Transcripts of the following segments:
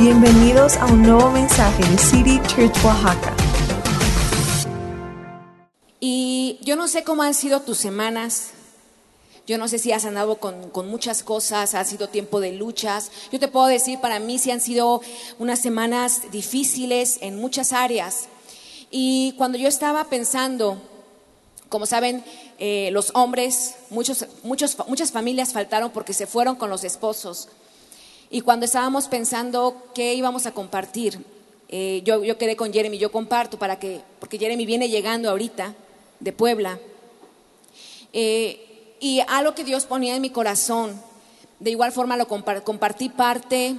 Bienvenidos a un nuevo mensaje de City Church Oaxaca. Y yo no sé cómo han sido tus semanas. Yo no sé si has andado con, con muchas cosas, ha sido tiempo de luchas. Yo te puedo decir, para mí sí han sido unas semanas difíciles en muchas áreas. Y cuando yo estaba pensando, como saben, eh, los hombres, muchos, muchos, muchas familias faltaron porque se fueron con los esposos. Y cuando estábamos pensando qué íbamos a compartir, eh, yo, yo quedé con Jeremy, yo comparto para que, porque Jeremy viene llegando ahorita de Puebla. Eh, y algo que Dios ponía en mi corazón, de igual forma lo compar- compartí parte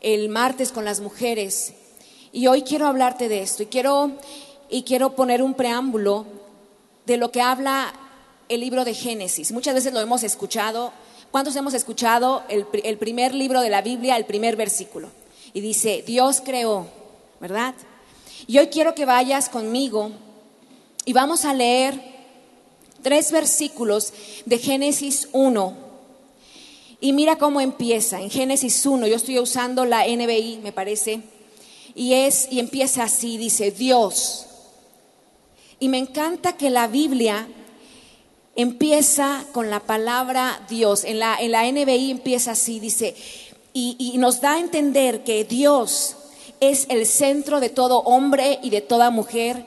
el martes con las mujeres. Y hoy quiero hablarte de esto y quiero, y quiero poner un preámbulo de lo que habla el libro de Génesis. Muchas veces lo hemos escuchado. ¿Cuántos hemos escuchado el, pri- el primer libro de la Biblia, el primer versículo? Y dice, Dios creó, ¿verdad? Y hoy quiero que vayas conmigo y vamos a leer tres versículos de Génesis 1. Y mira cómo empieza. En Génesis 1, yo estoy usando la NBI, me parece, y es y empieza así, dice Dios. Y me encanta que la Biblia empieza con la palabra Dios. En la, en la NBI empieza así, dice, y, y nos da a entender que Dios es el centro de todo hombre y de toda mujer.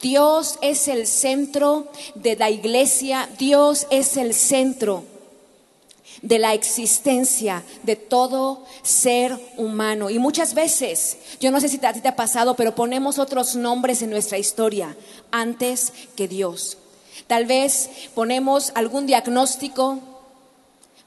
Dios es el centro de la iglesia. Dios es el centro de la existencia de todo ser humano. Y muchas veces, yo no sé si a ti te ha pasado, pero ponemos otros nombres en nuestra historia antes que Dios. Tal vez ponemos algún diagnóstico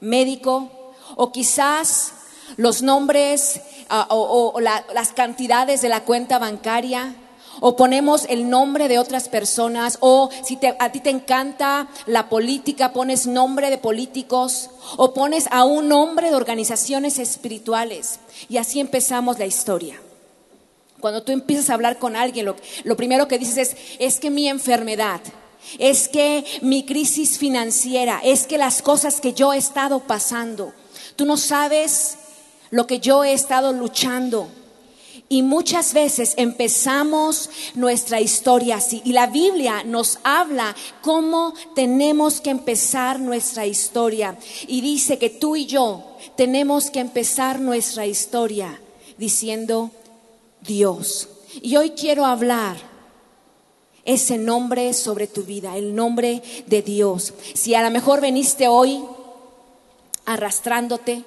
médico o quizás los nombres ah, o, la- las cantidades de la cuenta bancaria o ponemos el nombre de otras personas o si te- a ti te encanta la política pones nombre de políticos o pones a un nombre de organizaciones espirituales y así empezamos la historia. Cuando tú empiezas a hablar con alguien, lo, lo primero que dices es, es que mi enfermedad, es que mi crisis financiera, es que las cosas que yo he estado pasando, tú no sabes lo que yo he estado luchando. Y muchas veces empezamos nuestra historia así. Y la Biblia nos habla cómo tenemos que empezar nuestra historia. Y dice que tú y yo tenemos que empezar nuestra historia diciendo Dios. Y hoy quiero hablar ese nombre sobre tu vida, el nombre de Dios. Si a lo mejor veniste hoy arrastrándote,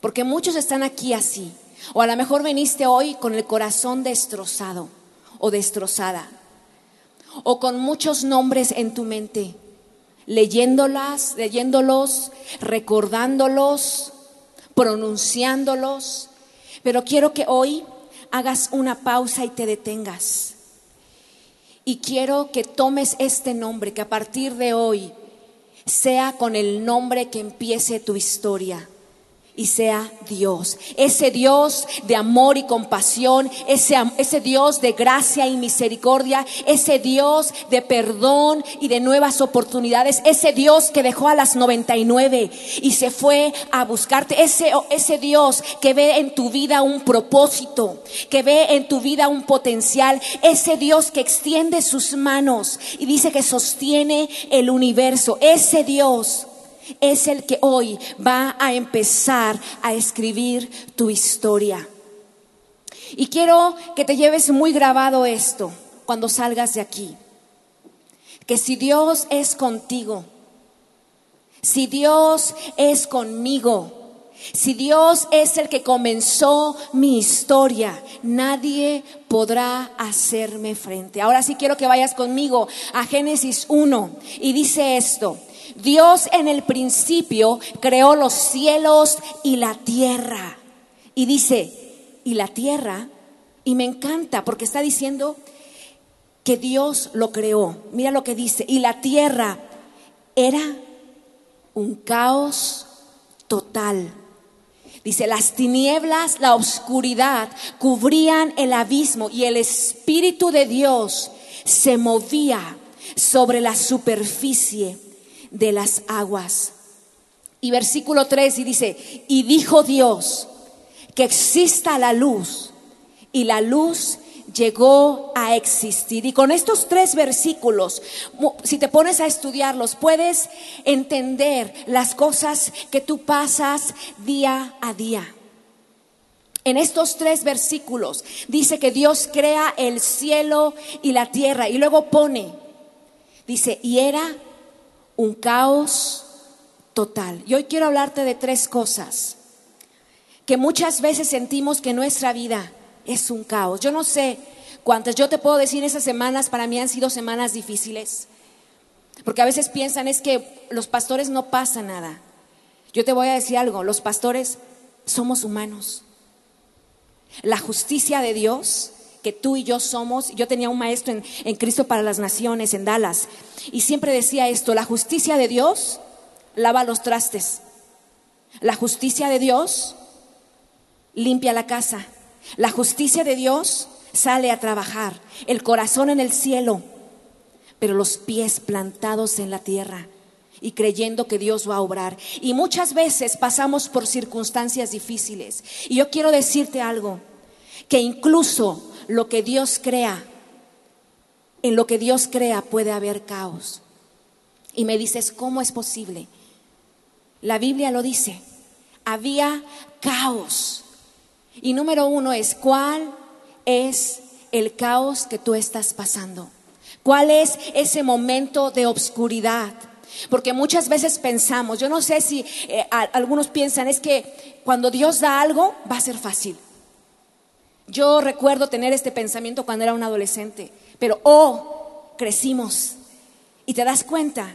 porque muchos están aquí así, o a lo mejor veniste hoy con el corazón destrozado o destrozada, o con muchos nombres en tu mente, leyéndolas, leyéndolos, recordándolos, pronunciándolos, pero quiero que hoy hagas una pausa y te detengas. Y quiero que tomes este nombre, que a partir de hoy sea con el nombre que empiece tu historia y sea Dios. Ese Dios de amor y compasión, ese, ese Dios de gracia y misericordia, ese Dios de perdón y de nuevas oportunidades, ese Dios que dejó a las 99 y se fue a buscarte, ese, ese Dios que ve en tu vida un propósito, que ve en tu vida un potencial, ese Dios que extiende sus manos y dice que sostiene el universo, ese Dios es el que hoy va a empezar a escribir tu historia. Y quiero que te lleves muy grabado esto cuando salgas de aquí. Que si Dios es contigo, si Dios es conmigo, si Dios es el que comenzó mi historia, nadie podrá hacerme frente. Ahora sí quiero que vayas conmigo a Génesis 1 y dice esto. Dios en el principio creó los cielos y la tierra. Y dice, y la tierra, y me encanta porque está diciendo que Dios lo creó. Mira lo que dice, y la tierra era un caos total. Dice, las tinieblas, la oscuridad cubrían el abismo y el Espíritu de Dios se movía sobre la superficie de las aguas. Y versículo 3 y dice, y dijo Dios, que exista la luz y la luz llegó a existir. Y con estos tres versículos, si te pones a estudiarlos, puedes entender las cosas que tú pasas día a día. En estos tres versículos dice que Dios crea el cielo y la tierra y luego pone, dice, y era un caos total. Y hoy quiero hablarte de tres cosas que muchas veces sentimos que nuestra vida es un caos. Yo no sé cuántas, yo te puedo decir, esas semanas para mí han sido semanas difíciles, porque a veces piensan es que los pastores no pasa nada. Yo te voy a decir algo, los pastores somos humanos. La justicia de Dios que tú y yo somos, yo tenía un maestro en, Cristo para las Naciones, en Dallas, y siempre decía esto, la justicia de Dios lava los trastes, la justicia de Dios limpia la casa, la justicia de Dios sale a trabajar, el corazón en el cielo, pero los pies plantados en la tierra y creyendo que Dios va a obrar. Y muchas veces pasamos por circunstancias difíciles. Y yo quiero decirte algo, que incluso lo que Dios crea, en lo que Dios crea puede haber caos. Y me dices, ¿cómo es posible? La Biblia lo dice, había caos y número uno es, ¿cuál es el caos que tú estás pasando? ¿Cuál es ese momento de obscuridad? Porque muchas veces pensamos, yo no sé si eh, algunos piensan, es que cuando Dios da algo va a ser fácil. Yo recuerdo tener este pensamiento cuando era un adolescente, pero oh, crecimos y te das cuenta.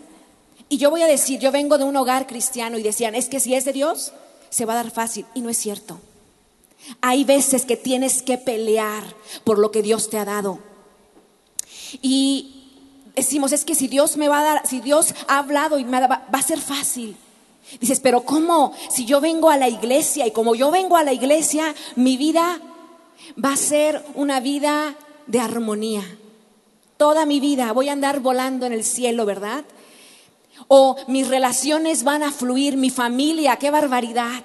Y yo voy a decir, yo vengo de un hogar cristiano y decían, es que si es de Dios, se va a dar fácil. Y no es cierto. Hay veces que tienes que pelear por lo que Dios te ha dado. Y decimos, es que si Dios me va a dar, si Dios ha hablado y me va, va a ser fácil. Dices, pero ¿cómo? Si yo vengo a la iglesia y como yo vengo a la iglesia, mi vida va a ser una vida de armonía. Toda mi vida voy a andar volando en el cielo, ¿verdad? O mis relaciones van a fluir, mi familia, qué barbaridad.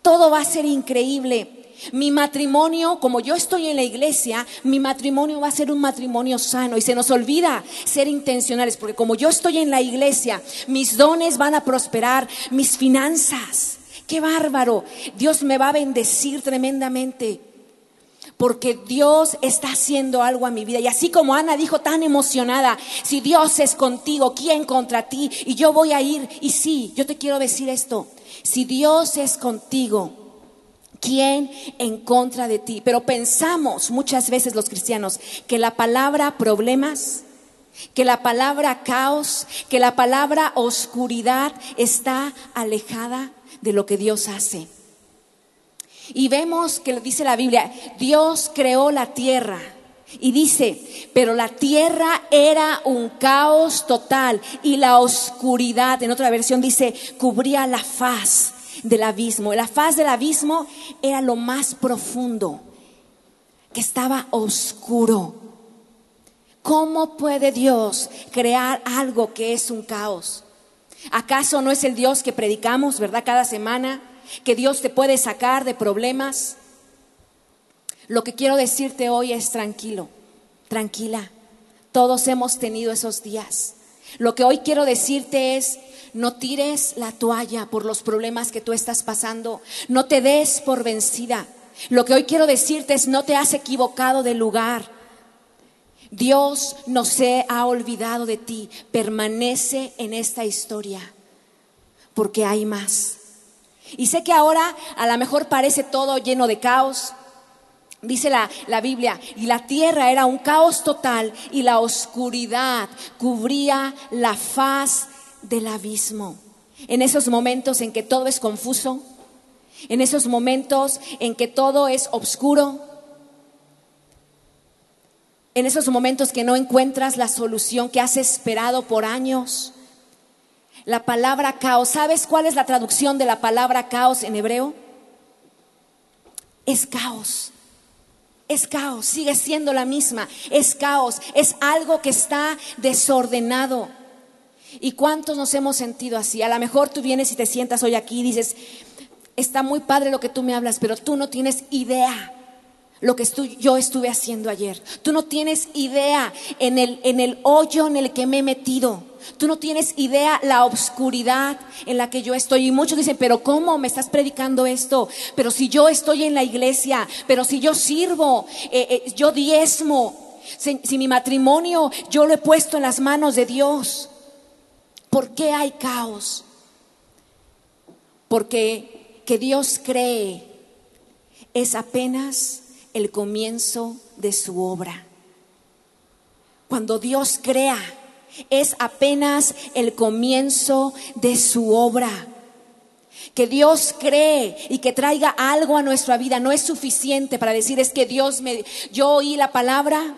Todo va a ser increíble. Mi matrimonio, como yo estoy en la iglesia, mi matrimonio va a ser un matrimonio sano y se nos olvida ser intencionales, porque como yo estoy en la iglesia, mis dones van a prosperar, mis finanzas. Qué bárbaro. Dios me va a bendecir tremendamente. Porque Dios está haciendo algo a mi vida. Y así como Ana dijo tan emocionada, si Dios es contigo, ¿quién contra ti? Y yo voy a ir. Y sí, yo te quiero decir esto. Si Dios es contigo, ¿Quién en contra de ti? Pero pensamos muchas veces los cristianos que la palabra problemas, que la palabra caos, que la palabra oscuridad está alejada de lo que Dios hace. Y vemos que dice la Biblia, Dios creó la tierra. Y dice, pero la tierra era un caos total y la oscuridad, en otra versión dice, cubría la faz del abismo. La faz del abismo era lo más profundo, que estaba oscuro. ¿Cómo puede Dios crear algo que es un caos? ¿Acaso no es el Dios que predicamos, verdad, cada semana? Que Dios te puede sacar de problemas. Lo que quiero decirte hoy es tranquilo, tranquila. Todos hemos tenido esos días. Lo que hoy quiero decirte es, no tires la toalla por los problemas que tú estás pasando. No te des por vencida. Lo que hoy quiero decirte es, no te has equivocado de lugar. Dios no se ha olvidado de ti. Permanece en esta historia porque hay más. Y sé que ahora a lo mejor parece todo lleno de caos. Dice la, la, Biblia, y la tierra era un caos total y la oscuridad cubría la faz del abismo. En esos momentos en que todo es confuso, en esos momentos en que todo es oscuro, en esos momentos que no encuentras la solución que has esperado por años. La palabra caos, ¿sabes cuál es la traducción de la palabra caos en hebreo? Es caos. Es caos, sigue siendo la misma. Es caos, es algo que está desordenado. ¿Y cuántos nos hemos sentido así? A lo mejor tú vienes y te sientas hoy aquí y dices, está muy padre lo que tú me hablas, pero tú no tienes idea lo que yo estuve haciendo ayer. Tú no tienes idea en el hoyo en el que me he metido. Tú no tienes idea la obscuridad en la que yo estoy. Y muchos dicen, pero ¿cómo me estás predicando esto? Pero si yo estoy en la iglesia, pero si yo sirvo, eh, eh, yo diezmo, si, si mi matrimonio yo lo he puesto en las manos de Dios, ¿por qué hay caos? Porque que Dios cree es apenas el comienzo de su obra. Cuando Dios crea, es apenas el comienzo de su obra. Que Dios cree y que traiga algo a nuestra vida no es suficiente para decir es que Dios me... Yo oí la palabra,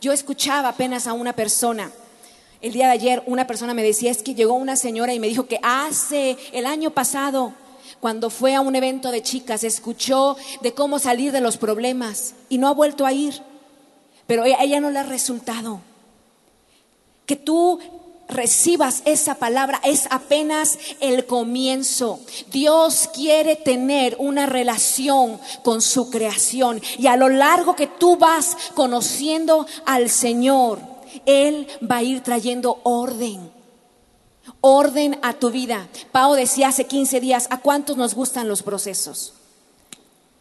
yo escuchaba apenas a una persona. El día de ayer una persona me decía es que llegó una señora y me dijo que hace el año pasado cuando fue a un evento de chicas, escuchó de cómo salir de los problemas y no ha vuelto a ir. Pero ella no le ha resultado. Que tú recibas esa palabra es apenas el comienzo. Dios quiere tener una relación con su creación y a lo largo que tú vas conociendo al Señor, Él va a ir trayendo orden orden a tu vida. Pau decía hace 15 días, ¿a cuántos nos gustan los procesos?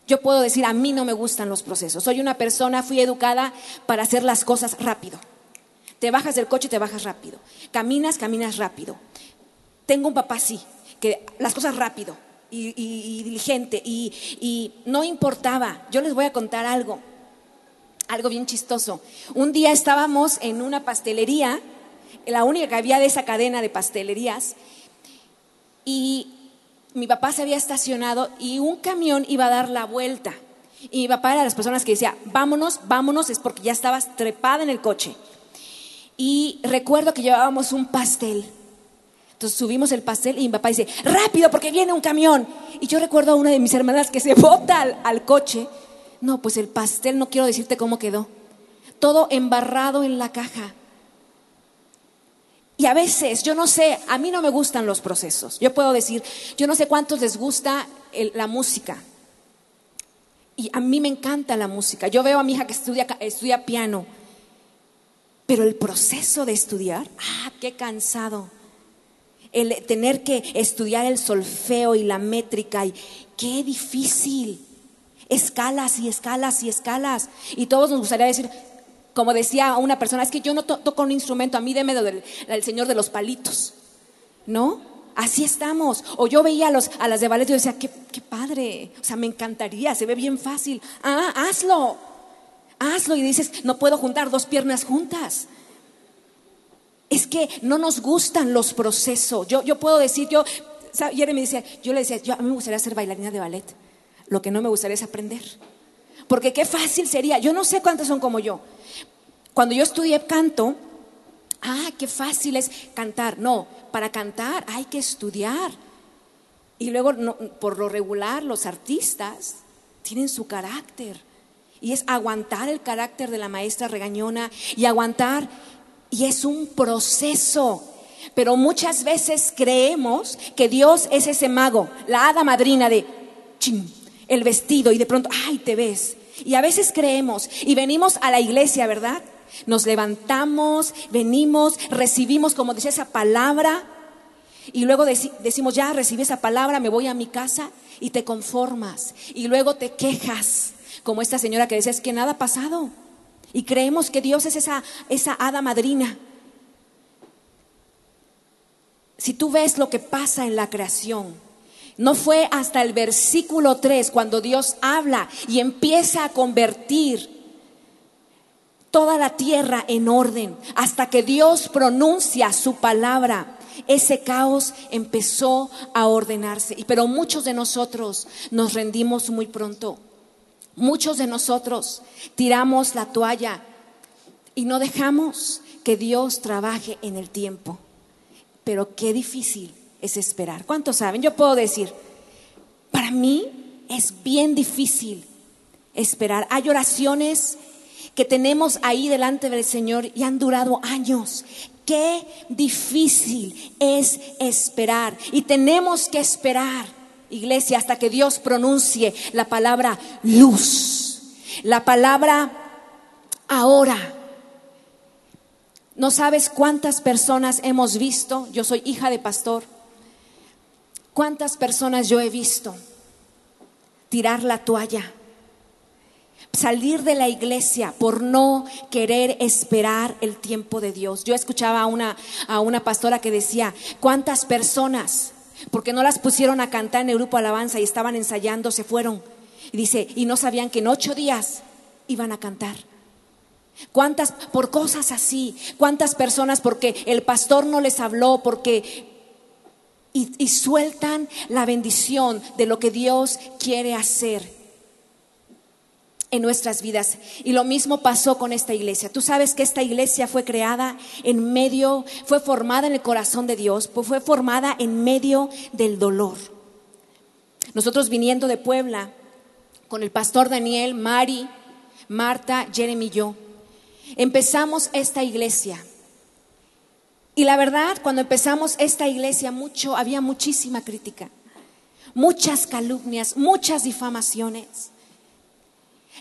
Yo puedo decir, a mí no me gustan los procesos. Soy una persona, fui educada para hacer las cosas rápido. Te bajas del coche, te bajas rápido. Caminas, caminas rápido. Tengo un papá así, que las cosas rápido y, y, y diligente y, y no importaba. Yo les voy a contar algo, algo bien chistoso. Un día estábamos en una pastelería la única que había de esa cadena de pastelerías. Y mi papá se había estacionado y un camión iba a dar la vuelta. Y mi papá era de las personas que decía, vámonos, vámonos, es porque ya estabas trepada en el coche. Y recuerdo que llevábamos un pastel. Entonces subimos el pastel y mi papá dice, rápido porque viene un camión. Y yo recuerdo a una de mis hermanas que se bota al, coche. No, pues el pastel, no quiero decirte cómo quedó. Todo embarrado en la caja. Y a veces, yo no sé, a mí no me gustan los procesos. Yo puedo decir, yo no sé cuántos les gusta la música. Y a mí me encanta la música. Yo veo a mi hija que estudia, estudia piano. Pero el proceso de estudiar, ah, qué cansado. El tener que estudiar el solfeo y la métrica, y qué difícil. Escalas y escalas y escalas. Y todos nos gustaría decir, como decía una persona, es que yo no to toco un instrumento, a mí deme del, del Señor de los palitos. ¿No? Así estamos. O yo veía a, los, a las de ballet y yo decía, qué, qué padre, o sea, me encantaría, se ve bien fácil. Ah, hazlo, hazlo. Y dices, no puedo juntar dos piernas juntas. Es que no nos gustan los procesos. Yo, yo puedo decir, yo, ayer me decía, yo le decía, yo, a mí me gustaría ser bailarina de ballet. Lo que no me gustaría es aprender. Porque qué fácil sería. Yo no sé cuántos son como yo. Cuando yo estudié canto, ah, qué fácil es cantar. No, para cantar hay que estudiar. Y luego, no, por lo regular, los artistas tienen su carácter. Y es aguantar el carácter de la maestra regañona y aguantar. Y es un proceso. Pero muchas veces creemos que Dios es ese mago, la hada madrina de ching, el vestido y de pronto, ay, te ves. Y a veces creemos y venimos a la iglesia, ¿verdad? Nos levantamos, venimos, recibimos, como dice esa palabra, y luego dec decimos, ya recibí esa palabra, me voy a mi casa y te conformas. Y luego te quejas, como esta señora que decía, es que nada ha pasado. Y creemos que Dios es esa, esa hada madrina. Si tú ves lo que pasa en la creación, no fue hasta el versículo 3 cuando Dios habla y empieza a convertir toda la tierra en orden, hasta que Dios pronuncia su palabra. Ese caos empezó a ordenarse. Pero muchos de nosotros nos rendimos muy pronto. Muchos de nosotros tiramos la toalla y no dejamos que Dios trabaje en el tiempo. Pero qué difícil es esperar. ¿Cuántos saben? Yo puedo decir, para mí es bien difícil esperar. Hay oraciones que tenemos ahí delante del Señor y han durado años. Qué difícil es esperar. Y tenemos que esperar. Iglesia, hasta que Dios pronuncie la palabra luz, la palabra ahora. No sabes cuántas personas hemos visto, yo soy hija de pastor, cuántas personas yo he visto tirar la toalla, salir de la iglesia por no querer esperar el tiempo de Dios. Yo escuchaba a una, a una pastora que decía, ¿cuántas personas, porque no las pusieron a cantar en el grupo alabanza y estaban ensayando, se fueron? Y dice, y no sabían que en ocho días iban a cantar. ¿Cuántas por cosas así? ¿Cuántas personas porque el pastor no les habló, porque y, y, sueltan la bendición de lo que Dios quiere hacer en nuestras vidas. Y lo mismo pasó con esta iglesia. Tú sabes que esta iglesia fue creada en medio, fue formada en el corazón de Dios, pues fue formada en medio del dolor. Nosotros viniendo de Puebla, con el pastor Daniel, Mari, Marta, Jeremy y yo, empezamos esta iglesia. Y la verdad, cuando empezamos esta iglesia, mucho, había muchísima crítica, muchas calumnias, muchas difamaciones,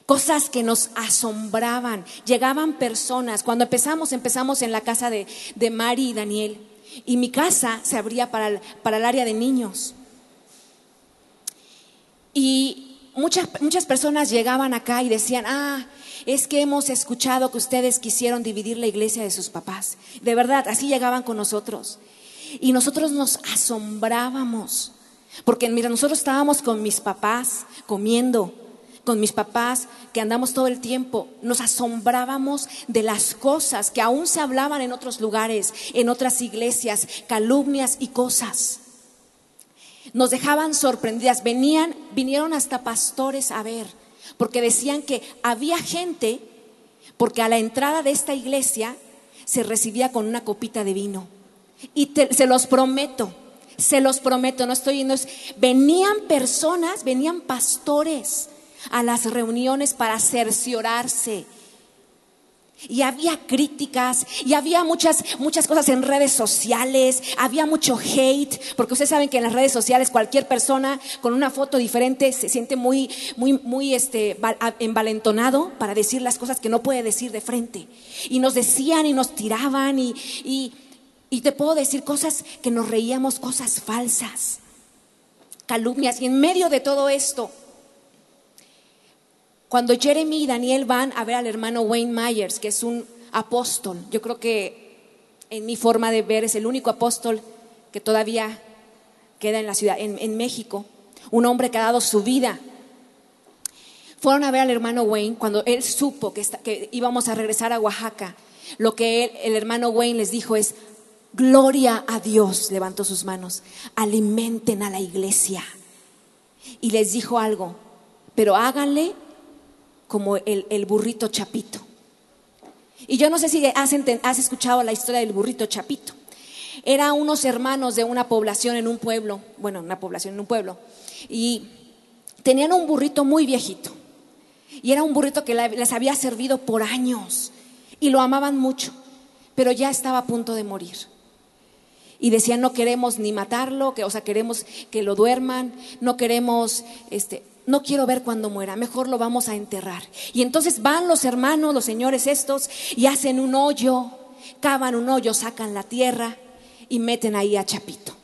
cosas que nos asombraban. Llegaban personas, cuando empezamos, empezamos en la casa de, de Mari y Daniel, y mi casa se abría para el, para el área de niños. Y muchas, muchas personas llegaban acá y decían, ah, es que hemos escuchado que ustedes quisieron dividir la iglesia de sus papás. De verdad, así llegaban con nosotros. Y nosotros nos asombrábamos. Porque mira, nosotros estábamos con mis papás comiendo, con mis papás que andamos todo el tiempo, nos asombrábamos de las cosas que aún se hablaban en otros lugares, en otras iglesias, calumnias y cosas. Nos dejaban sorprendidas, venían, vinieron hasta pastores a ver porque decían que había gente, porque a la entrada de esta iglesia se recibía con una copita de vino. Y se los prometo, se los prometo, no estoy yendo. Venían personas, venían pastores a las reuniones para cerciorarse y había críticas y había muchas, muchas cosas en redes sociales, había mucho hate, porque ustedes saben que en las redes sociales cualquier persona con una foto diferente se siente muy, muy, muy este, envalentonado para decir las cosas que no puede decir de frente. Y nos decían y nos tiraban y, y, y te puedo decir cosas que nos reíamos, cosas falsas, calumnias. Y en medio de todo esto, cuando Jeremy y Daniel van a ver al hermano Wayne Myers, que es un apóstol, yo creo que en mi forma de ver es el único apóstol que todavía queda en la ciudad, en, México, un hombre que ha dado su vida. Fueron a ver al hermano Wayne cuando él supo que, que íbamos a regresar a Oaxaca. Lo que el hermano Wayne les dijo es, gloria a Dios, levantó sus manos, alimenten a la iglesia. Y les dijo algo, pero háganle como el, burrito chapito. Y yo no sé si has, has escuchado la historia del burrito chapito. Era unos hermanos de una población en un pueblo, bueno, una población en un pueblo, y tenían un burrito muy viejito. Y era un burrito que les había servido por años y lo amaban mucho, pero ya estaba a punto de morir. Y decían, no queremos ni matarlo, que, o sea, queremos que lo duerman, no queremos, este, no quiero ver cuando muera, mejor lo vamos a enterrar. Y entonces van los hermanos, los señores estos, y hacen un hoyo, cavan un hoyo, sacan la tierra y meten ahí a Chapito.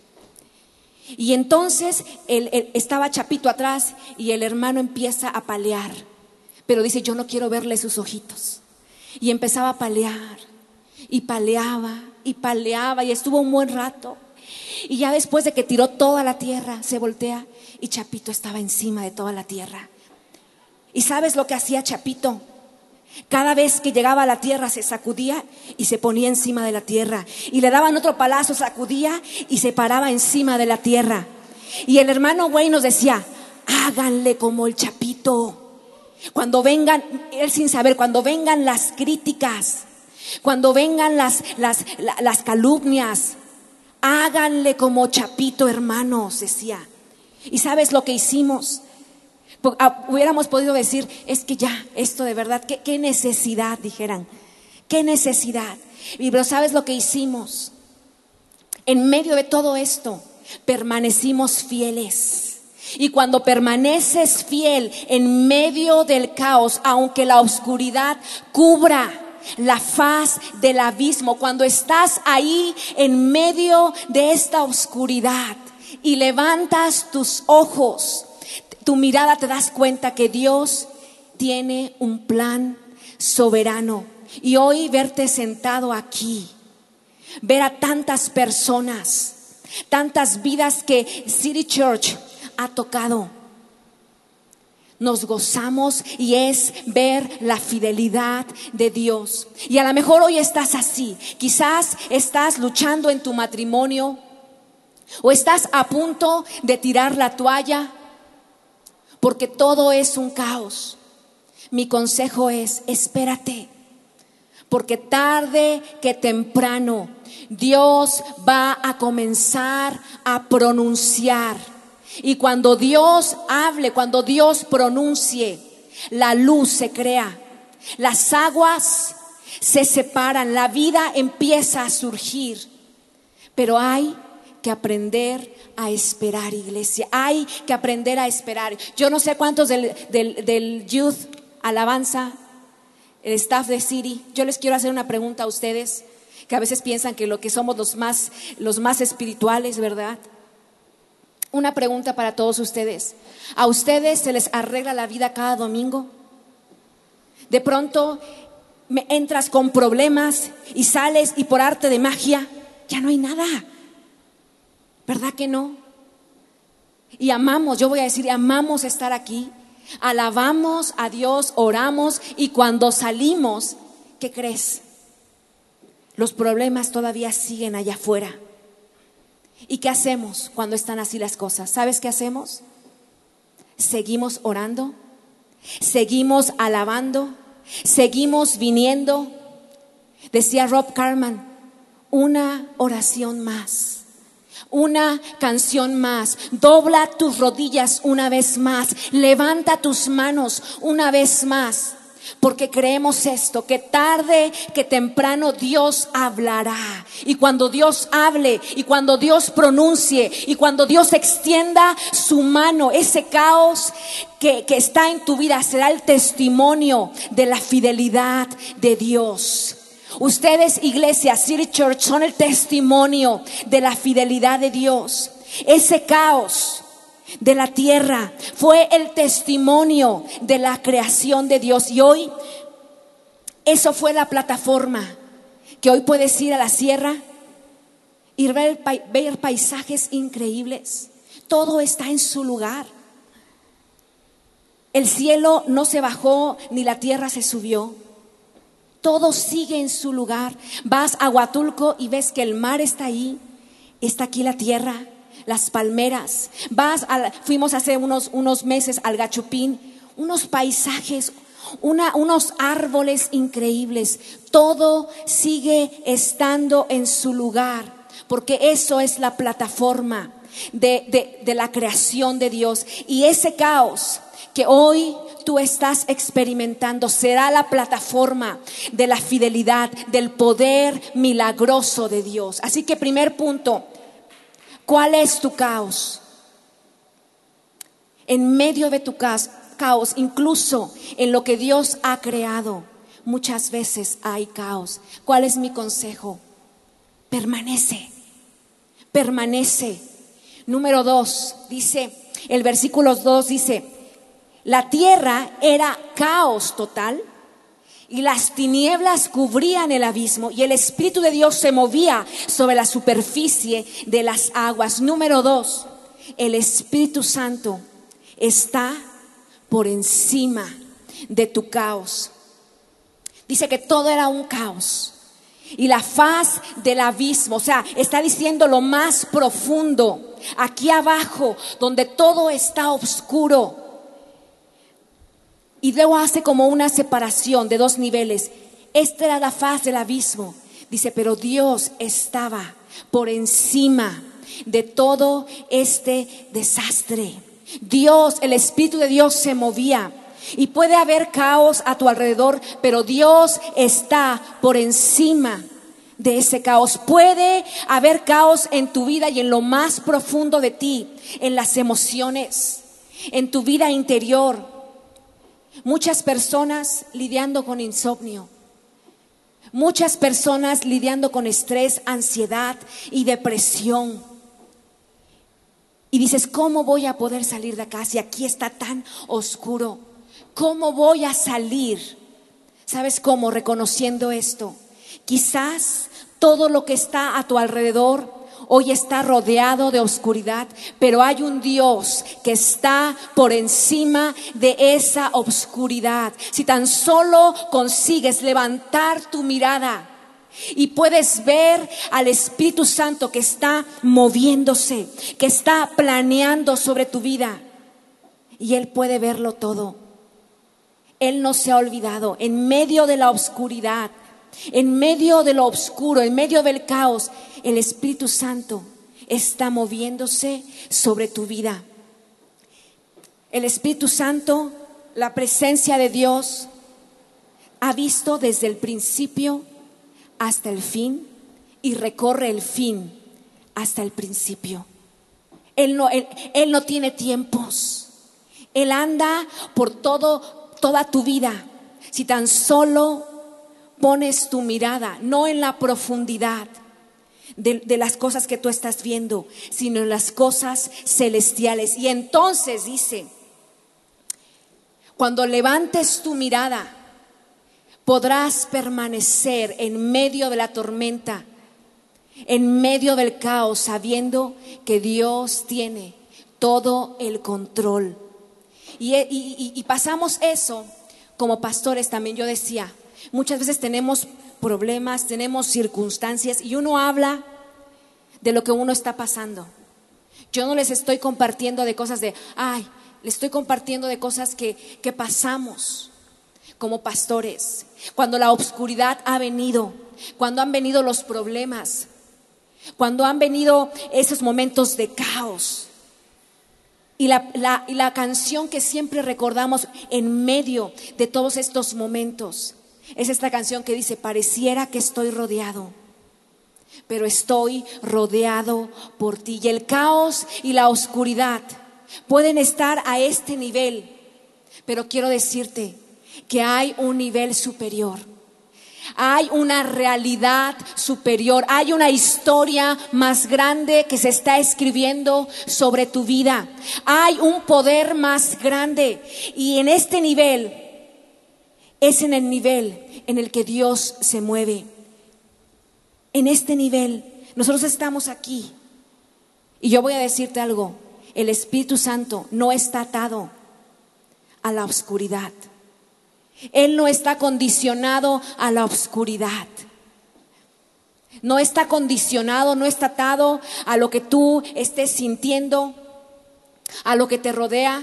Y entonces estaba Chapito atrás y el hermano empieza a palear, pero dice, yo no quiero verle sus ojitos. Y empezaba a palear, y paleaba, y paleaba, y estuvo un buen rato. Y ya después de que tiró toda la tierra, se voltea y Chapito estaba encima de toda la tierra. ¿Y sabes lo que hacía Chapito? Cada vez que llegaba a la tierra se sacudía y se ponía encima de la tierra. Y le daban otro palazo, sacudía y se paraba encima de la tierra. Y el hermano güey nos decía, háganle como el Chapito. Cuando vengan, él sin saber, cuando vengan las críticas, cuando vengan las, las, las calumnias, háganle como Chapito, hermanos, decía. ¿Y sabes lo que hicimos? Ah, hubiéramos podido decir, es que ya, esto de verdad, ¿qué, necesidad? Dijeran, ¿qué necesidad? Y pero ¿sabes lo que hicimos? En medio de todo esto, permanecimos fieles. Y cuando permaneces fiel en medio del caos, aunque la oscuridad cubra la faz del abismo, cuando estás ahí en medio de esta oscuridad y levantas tus ojos, tu mirada te das cuenta que Dios tiene un plan soberano. Y hoy verte sentado aquí, ver a tantas personas, tantas vidas que City Church ha tocado. Nos gozamos y es ver la fidelidad de Dios. Y a lo mejor hoy estás así. Quizás estás luchando en tu matrimonio o estás a punto de tirar la toalla porque todo es un caos. Mi consejo es, espérate, porque tarde que temprano Dios va a comenzar a pronunciar. Y cuando Dios hable, cuando Dios pronuncie, la luz se crea, las aguas se separan, la vida empieza a surgir. Pero hay que aprender a esperar, iglesia. Hay que aprender a esperar. Yo no sé cuántos del, del youth alabanza, el staff de City, yo les quiero hacer una pregunta a ustedes que a veces piensan que lo que somos los más, los más espirituales, ¿verdad? Una pregunta para todos ustedes. ¿A ustedes se les arregla la vida cada domingo? De pronto entras con problemas y sales y por arte de magia ya no hay nada. ¿Verdad que no? Y amamos, yo voy a decir, amamos estar aquí. Alabamos a Dios, oramos y cuando salimos, ¿qué crees? Los problemas todavía siguen allá afuera. ¿Y qué hacemos cuando están así las cosas? ¿Sabes qué hacemos? Seguimos orando, seguimos alabando, seguimos viniendo. Decía Rob Carman, una oración más, una canción más, dobla tus rodillas una vez más, levanta tus manos una vez más. Porque creemos esto, que tarde, que temprano Dios hablará. Y cuando Dios hable, y cuando Dios pronuncie, y cuando Dios extienda su mano, ese caos que, que está en tu vida será el testimonio de la fidelidad de Dios. Ustedes, iglesia, City Church, son el testimonio de la fidelidad de Dios. Ese caos de la tierra, fue el testimonio de la creación de Dios. Y hoy, eso fue la plataforma que hoy puedes ir a la sierra y ver, ver paisajes increíbles. Todo está en su lugar. El cielo no se bajó ni la tierra se subió. Todo sigue en su lugar. Vas a Huatulco y ves que el mar está ahí. Está aquí la tierra las palmeras. Vas fuimos hace unos, unos meses al Gachupín, unos paisajes, unos árboles increíbles. Todo sigue estando en su lugar, porque eso es la plataforma de, de la creación de Dios. Y ese caos que hoy tú estás experimentando será la plataforma de la fidelidad, del poder milagroso de Dios. Así que primer punto, ¿Cuál es tu caos? En medio de tu caos, incluso en lo que Dios ha creado, muchas veces hay caos. ¿Cuál es mi consejo? Permanece, permanece. Número dos, dice, el versículo dos dice, la tierra era caos total y las tinieblas cubrían el abismo y el Espíritu de Dios se movía sobre la superficie de las aguas. Número dos, el Espíritu Santo está por encima de tu caos. Dice que todo era un caos. Y la faz del abismo, o sea, está diciendo lo más profundo, aquí abajo, donde todo está oscuro, y luego hace como una separación de dos niveles. Esta era la faz del abismo. Dice, pero Dios estaba por encima de todo este desastre. Dios, el Espíritu de Dios se movía. Y puede haber caos a tu alrededor, pero Dios está por encima de ese caos. Puede haber caos en tu vida y en lo más profundo de ti, en las emociones en tu vida interior. Muchas personas lidiando con insomnio. Muchas personas lidiando con estrés, ansiedad y depresión. Y dices, ¿cómo voy a poder salir de acá si aquí está tan oscuro? ¿Cómo voy a salir? ¿Sabes cómo? Reconociendo esto. Quizás todo lo que está a tu alrededor hoy está rodeado de oscuridad, pero hay un Dios que está por encima de esa oscuridad. Si tan solo consigues levantar tu mirada y puedes ver al Espíritu Santo que está moviéndose, que está planeando sobre tu vida, y Él puede verlo todo. Él no se ha olvidado en medio de la oscuridad en medio de lo oscuro, en medio del caos, el Espíritu Santo está moviéndose sobre tu vida. El Espíritu Santo, la presencia de Dios, ha visto desde el principio hasta el fin y recorre el fin hasta el principio. Él no, él, no tiene tiempos. Él anda por todo, toda tu vida. Si tan solo pones tu mirada no en la profundidad de, las cosas que tú estás viendo, sino en las cosas celestiales. Y entonces dice, cuando levantes tu mirada, podrás permanecer en medio de la tormenta, en medio del caos, sabiendo que Dios tiene todo el control. Y, y pasamos eso como pastores también, yo decía, Muchas veces tenemos problemas, tenemos circunstancias y uno habla de lo que uno está pasando. Yo no les estoy compartiendo de cosas de, ay, les estoy compartiendo de cosas que, que pasamos como pastores. Cuando la oscuridad ha venido, cuando han venido los problemas, cuando han venido esos momentos de caos. Y la, y la canción que siempre recordamos en medio de todos estos momentos es esta canción que dice, pareciera que estoy rodeado, pero estoy rodeado por ti. Y el caos y la oscuridad pueden estar a este nivel, pero quiero decirte que hay un nivel superior. Hay una realidad superior, hay una historia más grande que se está escribiendo sobre tu vida. Hay un poder más grande y en este nivel es en el nivel en el que Dios se mueve. En este nivel, nosotros estamos aquí. Y yo voy a decirte algo, el Espíritu Santo no está atado a la oscuridad. Él no está condicionado a la oscuridad. No está condicionado, no está atado a lo que tú estés sintiendo, a lo que te rodea.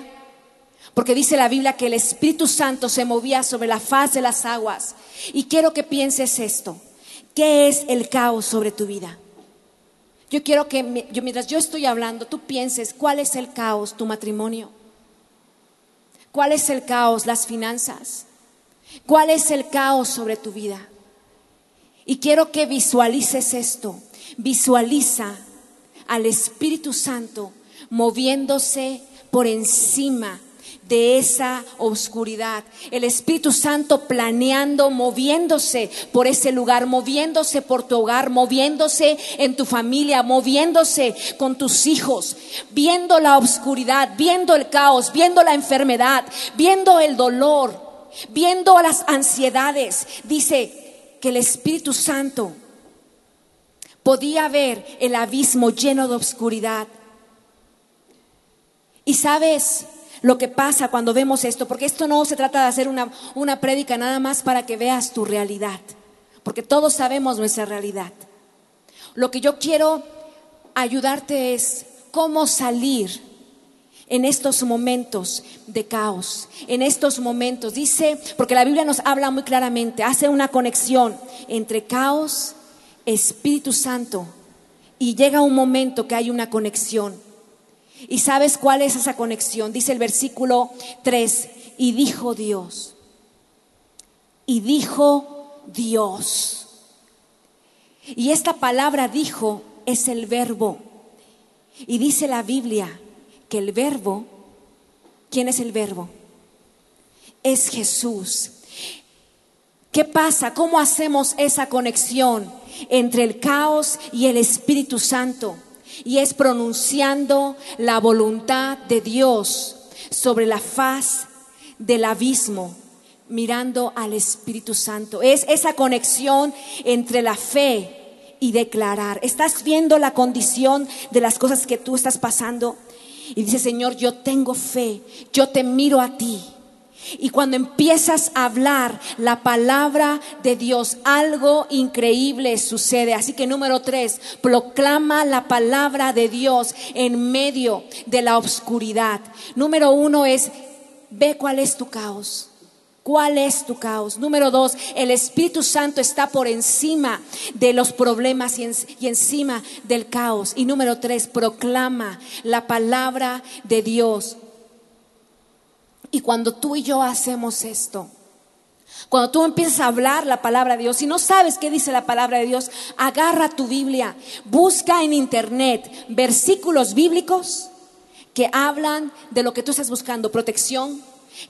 Porque dice la Biblia que el Espíritu Santo se movía sobre la faz de las aguas. Y quiero que pienses esto. ¿Qué es el caos sobre tu vida? Yo quiero que mientras yo estoy hablando, tú pienses cuál es el caos, tu matrimonio. ¿Cuál es el caos, las finanzas? ¿Cuál es el caos sobre tu vida? Y quiero que visualices esto. Visualiza al Espíritu Santo moviéndose por encima de esa oscuridad. El Espíritu Santo planeando, moviéndose por ese lugar, moviéndose por tu hogar, moviéndose en tu familia, moviéndose con tus hijos, viendo la oscuridad, viendo el caos, viendo la enfermedad, viendo el dolor, viendo las ansiedades. Dice que el Espíritu Santo podía ver el abismo lleno de oscuridad. Y sabes, lo que pasa cuando vemos esto, porque esto no se trata de hacer una, una prédica nada más para que veas tu realidad, porque todos sabemos nuestra realidad. Lo que yo quiero ayudarte es cómo salir en estos momentos de caos, en estos momentos. Dice, porque la Biblia nos habla muy claramente, hace una conexión entre caos, Espíritu Santo, y llega un momento que hay una conexión. ¿Y sabes cuál es esa conexión? Dice el versículo 3, y dijo Dios, y dijo Dios. Y esta palabra dijo es el verbo. Y dice la Biblia que el verbo ¿Quién es el verbo? Es Jesús. ¿Qué pasa? ¿Cómo hacemos esa conexión entre el caos y el Espíritu Santo? Y es pronunciando la voluntad de Dios sobre la faz del abismo, mirando al Espíritu Santo. Es esa conexión entre la fe y declarar. Estás viendo la condición de las cosas que tú estás pasando y dice, Señor, yo tengo fe, yo te miro a ti. Y cuando empiezas a hablar la palabra de Dios, algo increíble sucede. Así que número tres, proclama la palabra de Dios en medio de la oscuridad. Número uno es, ve cuál es tu caos. ¿Cuál es tu caos? Número dos, el Espíritu Santo está por encima de los problemas y, y, encima del caos. Y número tres, proclama la palabra de Dios. Y cuando tú y yo hacemos esto, cuando tú empiezas a hablar la palabra de Dios, si no sabes qué dice la palabra de Dios, agarra tu Biblia, busca en internet versículos bíblicos que hablan de lo que tú estás buscando, protección,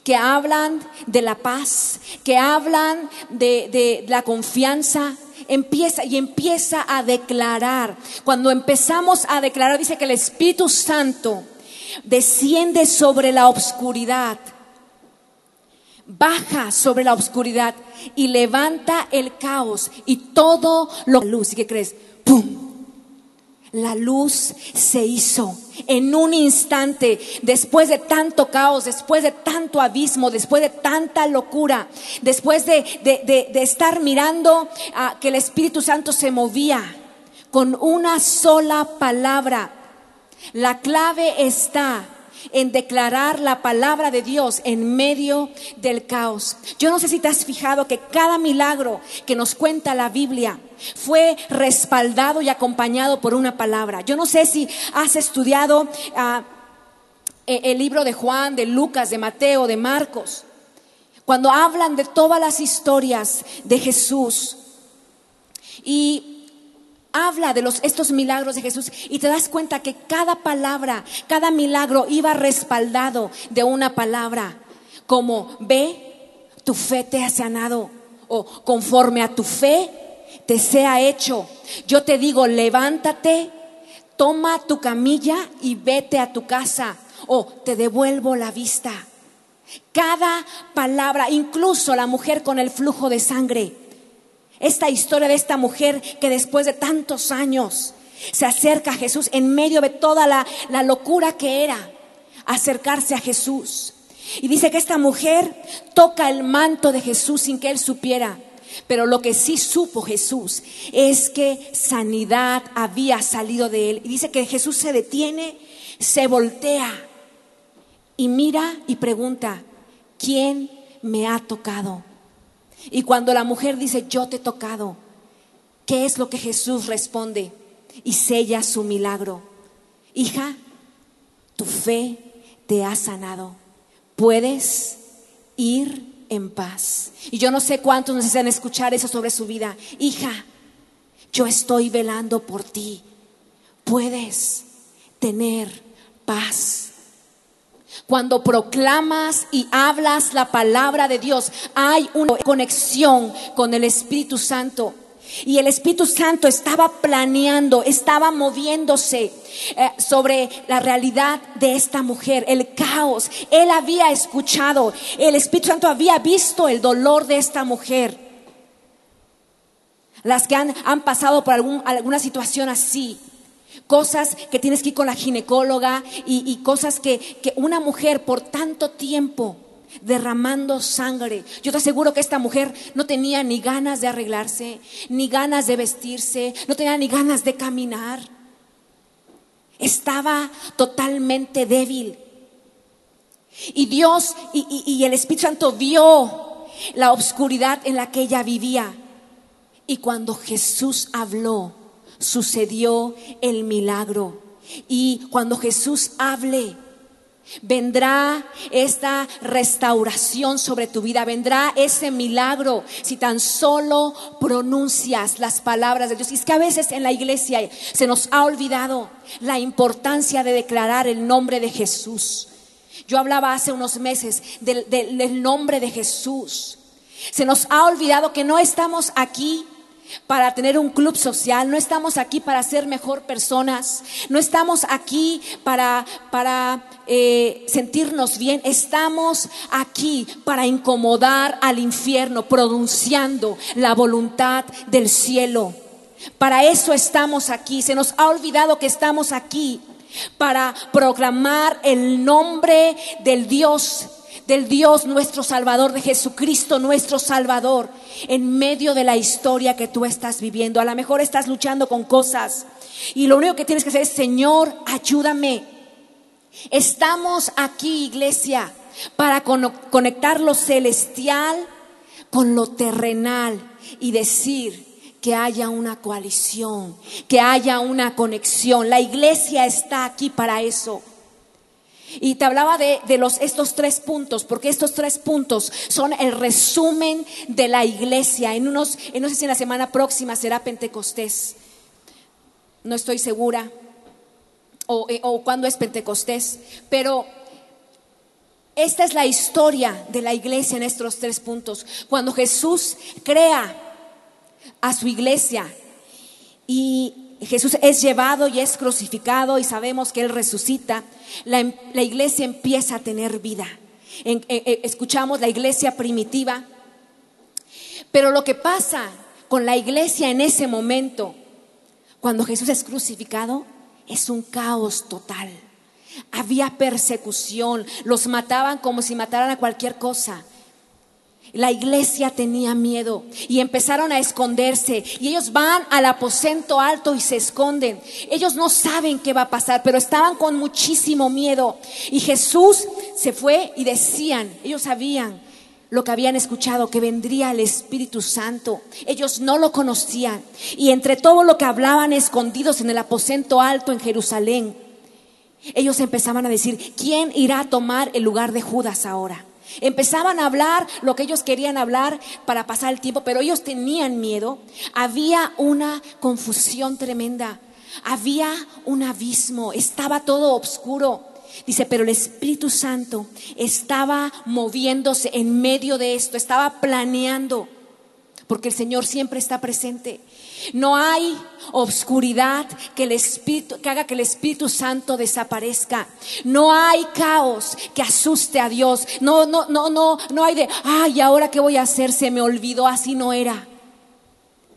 que hablan de la paz, que hablan de la confianza, empieza y empieza a declarar. Cuando empezamos a declarar, dice que el Espíritu Santo desciende sobre la oscuridad, baja sobre la oscuridad y levanta el caos y todo lo luz. ¿Y qué crees? ¡Pum! La luz se hizo en un instante, después de tanto caos, después de tanto abismo, después de tanta locura, después de, de estar mirando a que el Espíritu Santo se movía con una sola palabra la clave está en declarar la palabra de Dios en medio del caos. Yo no sé si te has fijado que cada milagro que nos cuenta la Biblia fue respaldado y acompañado por una palabra. Yo no sé si has estudiado ah, e, el libro de Juan, de Lucas, de Mateo, de Marcos, cuando hablan de todas las historias de Jesús. Y habla de los, estos milagros de Jesús y te das cuenta que cada palabra, cada milagro iba respaldado de una palabra, como ve, tu fe te ha sanado, o conforme a tu fe te sea hecho. Yo te digo, levántate, toma tu camilla y vete a tu casa, o te devuelvo la vista. Cada palabra, incluso la mujer con el flujo de sangre, esta historia de esta mujer que después de tantos años se acerca a Jesús en medio de toda la, locura que era acercarse a Jesús. Y dice que esta mujer toca el manto de Jesús sin que él supiera. Pero lo que sí supo Jesús es que sanidad había salido de él. Y dice que Jesús se detiene, se voltea y mira y pregunta, ¿quién me ha tocado? Y cuando la mujer dice, yo te he tocado, ¿qué es lo que Jesús responde? Y sella su milagro. Hija, tu fe te ha sanado. Puedes ir en paz. Y yo no sé cuántos necesitan escuchar eso sobre su vida. Hija, yo estoy velando por ti. Puedes tener paz. Cuando proclamas y hablas la palabra de Dios, hay una conexión con el Espíritu Santo. Y el Espíritu Santo estaba planeando, estaba moviéndose eh, sobre la realidad de esta mujer, el caos. Él había escuchado, el Espíritu Santo había visto el dolor de esta mujer. Las que han, han pasado por alguna situación así cosas que tienes que ir con la ginecóloga y, cosas que, que una mujer por tanto tiempo derramando sangre. Yo te aseguro que esta mujer no tenía ni ganas de arreglarse, ni ganas de vestirse, no tenía ni ganas de caminar. Estaba totalmente débil. Y Dios y, y, el Espíritu Santo vio la oscuridad en la que ella vivía. Y cuando Jesús habló, sucedió el milagro. Y cuando Jesús hable, vendrá esta restauración sobre tu vida, vendrá ese milagro si tan solo pronuncias las palabras de Dios. Y es que a veces en la iglesia se nos ha olvidado la importancia de declarar el nombre de Jesús. Yo hablaba hace unos meses del, del- del nombre de Jesús. Se nos ha olvidado que no estamos aquí para tener un club social, no estamos aquí para ser mejor personas, no estamos aquí para, para eh, sentirnos bien, estamos aquí para incomodar al infierno, pronunciando la voluntad del cielo. Para eso estamos aquí, se nos ha olvidado que estamos aquí para proclamar el nombre del Dios del Dios nuestro Salvador, de Jesucristo nuestro Salvador, en medio de la historia que tú estás viviendo. A lo mejor estás luchando con cosas y lo único que tienes que hacer es, Señor, ayúdame. Estamos aquí, iglesia, para conectar lo celestial con lo terrenal y decir que haya una coalición, que haya una conexión. La iglesia está aquí para eso. Y te hablaba de, de los, estos tres puntos, porque estos tres puntos son el resumen de la iglesia. En unos, en no sé si en la semana próxima será Pentecostés. No estoy segura. O, eh, o cuándo es Pentecostés. Pero esta es la historia de la iglesia en estos tres puntos. Cuando Jesús crea a su iglesia y Jesús es llevado y es crucificado y sabemos que Él resucita, la, la iglesia empieza a tener vida. En- eh, eh, escuchamos la iglesia primitiva, pero lo que pasa con la iglesia en ese momento, cuando Jesús es crucificado, es un caos total. Había persecución, los mataban como si mataran a cualquier cosa. La iglesia tenía miedo y empezaron a esconderse y ellos van al aposento alto y se esconden. Ellos no saben qué va a pasar, pero estaban con muchísimo miedo. Y Jesús se fue y decían, ellos sabían lo que habían escuchado, que vendría el Espíritu Santo. Ellos no lo conocían. Y entre todo lo que hablaban escondidos en el aposento alto en Jerusalén, ellos empezaban a decir, ¿quién irá a tomar el lugar de Judas ahora? Empezaban a hablar lo que ellos querían hablar para pasar el tiempo, pero ellos tenían miedo. Había una confusión tremenda. Había un abismo. Estaba todo oscuro. Dice, pero el Espíritu Santo estaba moviéndose en medio de esto, estaba planeando, porque el Señor siempre está presente. No hay obscuridad que, el Espíritu, que haga que el Espíritu Santo desaparezca. No hay caos que asuste a Dios. No, no, no, no, no hay de, ay, ahora qué voy a hacer, se me olvidó, así no era.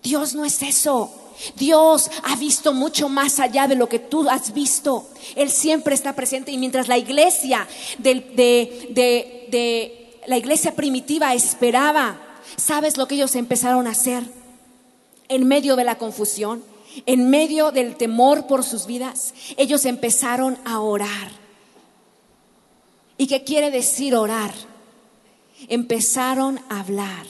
Dios no es eso. Dios ha visto mucho más allá de lo que tú has visto. Él siempre está presente y mientras la iglesia de la iglesia primitiva esperaba, ¿sabes lo que ellos empezaron a hacer? En medio de la confusión, en medio del temor por sus vidas, ellos empezaron a orar. ¿Y qué quiere decir orar? Empezaron a hablar.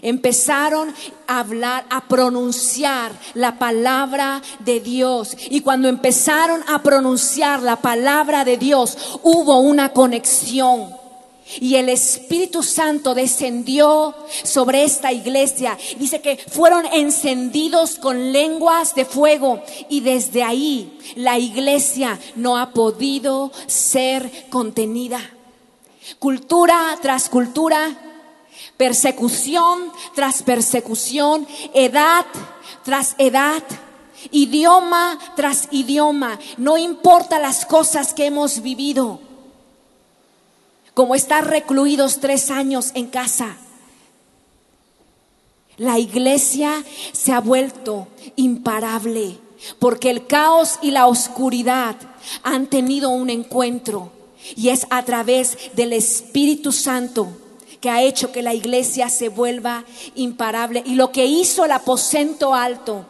Empezaron a hablar, a pronunciar la palabra de Dios. Y cuando empezaron a pronunciar la palabra de Dios, hubo una conexión. Y el Espíritu Santo descendió sobre esta iglesia. Dice que fueron encendidos con lenguas de fuego. Y desde ahí la iglesia no ha podido ser contenida. Cultura tras cultura, persecución tras persecución, edad tras edad, idioma tras idioma, no importa las cosas que hemos vivido, como estar recluidos tres años en casa. La iglesia se ha vuelto imparable porque el caos y la oscuridad han tenido un encuentro y es a través del Espíritu Santo que ha hecho que la iglesia se vuelva imparable. Y lo que hizo el aposento alto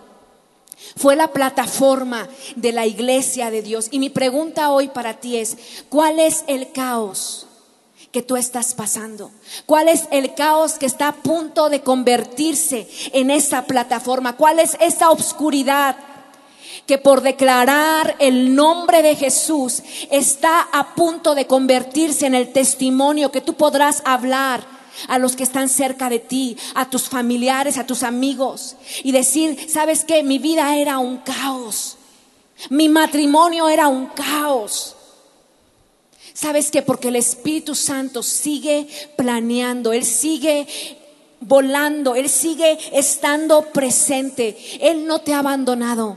fue la plataforma de la iglesia de Dios. Y mi pregunta hoy para ti es, ¿cuál es el caos? Que tú estás pasando? ¿Cuál es el caos que está a punto de convertirse en esa plataforma? ¿Cuál es esa obscuridad que por declarar el nombre de Jesús está a punto de convertirse en el testimonio que tú podrás hablar a los que están cerca de ti, a tus familiares, a tus amigos y decir, ¿sabes qué? Mi vida era un caos. Mi matrimonio era un caos. ¿Sabes qué? Porque el Espíritu Santo sigue planeando, Él sigue volando, Él sigue estando presente, Él no te ha abandonado.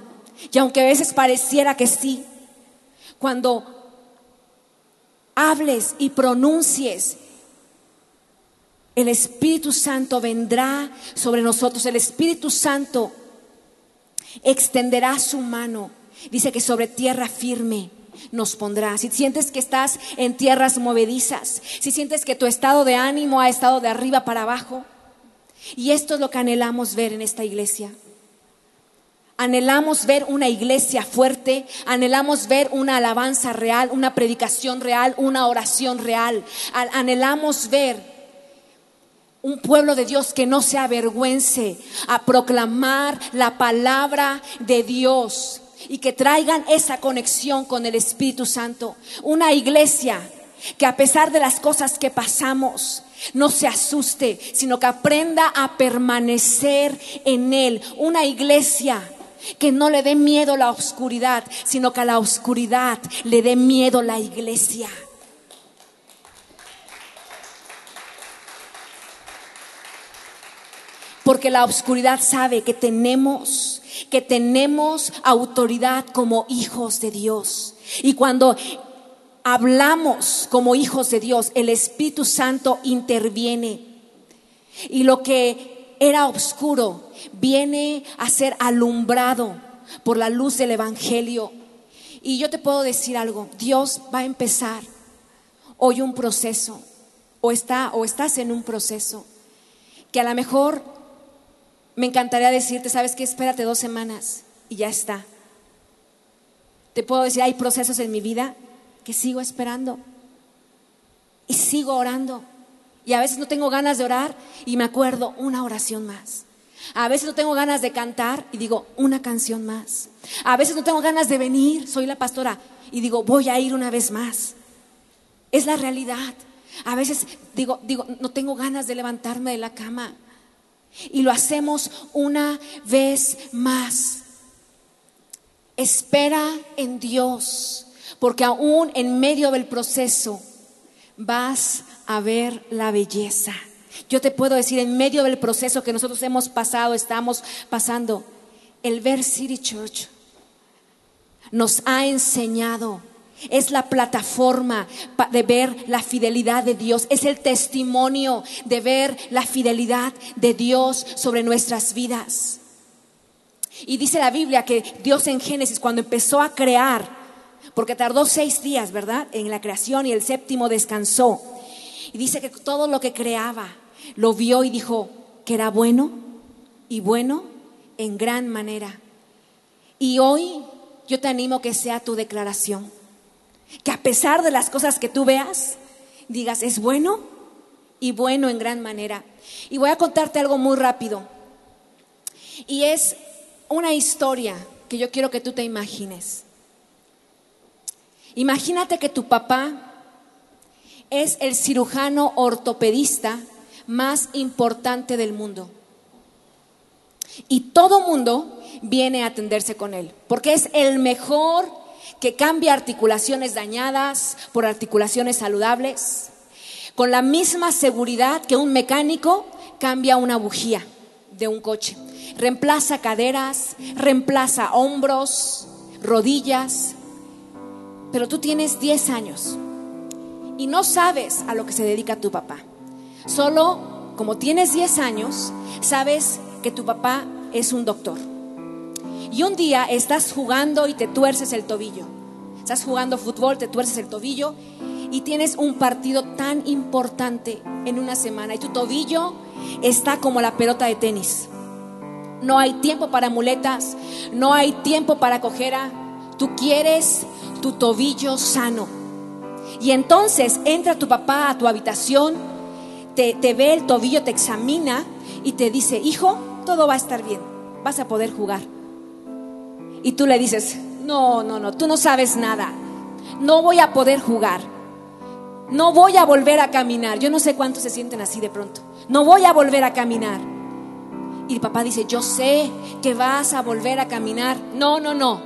Y aunque a veces pareciera que sí, cuando hables y pronuncies, el Espíritu Santo vendrá sobre nosotros, el Espíritu Santo extenderá su mano, dice que sobre tierra firme nos pondrá. Si sientes que estás en tierras movedizas, si sientes que tu estado de ánimo ha estado de arriba para abajo, y esto es lo que anhelamos ver en esta iglesia. Anhelamos ver una iglesia fuerte, anhelamos ver una alabanza real, una predicación real, una oración real. Anhelamos ver un pueblo de Dios que no se avergüence a proclamar la palabra de Dios y que traigan esa conexión con el Espíritu Santo. Una iglesia que a pesar de las cosas que pasamos, no se asuste, sino que aprenda a permanecer en Él. Una iglesia que no le dé miedo la oscuridad, sino que a la oscuridad le dé miedo la iglesia. Porque la oscuridad sabe que tenemos, que tenemos autoridad como hijos de Dios. Y cuando hablamos como hijos de Dios, el Espíritu Santo interviene. Y lo que era oscuro viene a ser alumbrado por la luz del Evangelio. Y yo te puedo decir algo, Dios va a empezar hoy un proceso, o, está, o estás en un proceso, que a lo mejor me encantaría decirte, sabes que espérate dos semanas y ya está. Te puedo decir, hay procesos en mi vida que sigo esperando y sigo orando. Y a veces no tengo ganas de orar y me acuerdo una oración más. A veces no tengo ganas de cantar y digo una canción más. A veces no tengo ganas de venir, soy la pastora y digo voy a ir una vez más. Es la realidad. A veces digo, digo, no tengo ganas de levantarme de la cama. Y lo hacemos una vez más. Espera en Dios porque aún en medio del proceso vas a ver la belleza. Yo te puedo decir, en medio del proceso que nosotros hemos pasado, estamos pasando, el Ver City Church nos ha enseñado es la plataforma de ver la fidelidad de Dios, es el testimonio de ver la fidelidad de Dios sobre nuestras vidas. Y dice la Biblia que Dios en Génesis, cuando empezó a crear, porque tardó seis días, ¿verdad?, en la creación y el séptimo descansó. Y dice que todo lo que creaba lo vio y dijo que era bueno y bueno en gran manera. Y hoy yo te animo que sea tu declaración, que a pesar de las cosas que tú veas, digas, es bueno y bueno en gran manera. Y voy a contarte algo muy rápido. Y es una historia que yo quiero que tú te imagines. Imagínate que tu papá es el cirujano ortopedista más importante del mundo. Y todo mundo viene a atenderse con él, porque es el mejor que cambia articulaciones dañadas por articulaciones saludables, con la misma seguridad que un mecánico cambia una bujía de un coche. Reemplaza caderas, reemplaza hombros, rodillas, pero tú tienes 10 años y no sabes a lo que se dedica tu papá. Solo como tienes 10 años, sabes que tu papá es un doctor. Y un día estás jugando y te tuerces el tobillo. Estás jugando fútbol, te tuerces el tobillo y tienes un partido tan importante en una semana y tu tobillo está como la pelota de tenis. No hay tiempo para muletas, no hay tiempo para cojera. Tú quieres tu tobillo sano. Y entonces entra tu papá a tu habitación, te, ve el tobillo, te examina y te dice, hijo, todo va a estar bien, vas a poder jugar. Y tú le dices, no, no, no, tú no sabes nada, no voy a poder jugar, no voy a volver a caminar. Yo no sé cuántos se sienten así de pronto, no voy a volver a caminar. Y el papá dice, yo sé que vas a volver a caminar. No, no, no,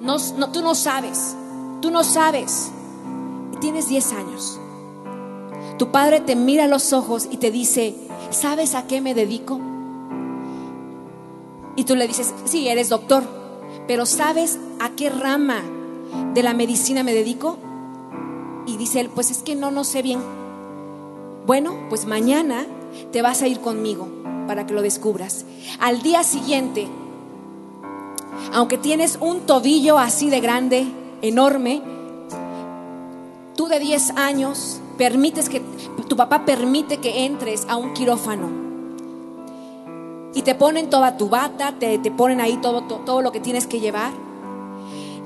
no, no tú no sabes. Tú no sabes. tienes 10 años. Tu padre te mira a los ojos y te dice, ¿sabes a qué me dedico? Y tú le dices, sí, eres doctor, pero ¿sabes a qué rama de la medicina me dedico? Y dice él, pues es que no, no sé bien. Bueno, pues mañana te vas a ir conmigo para que lo descubras. Al día siguiente, aunque tienes un tobillo así de grande, enorme, tú de 10 años permites que tu papá permite que entres a un quirófano y te ponen toda tu bata, te, te ponen ahí todo, todo, lo que tienes que llevar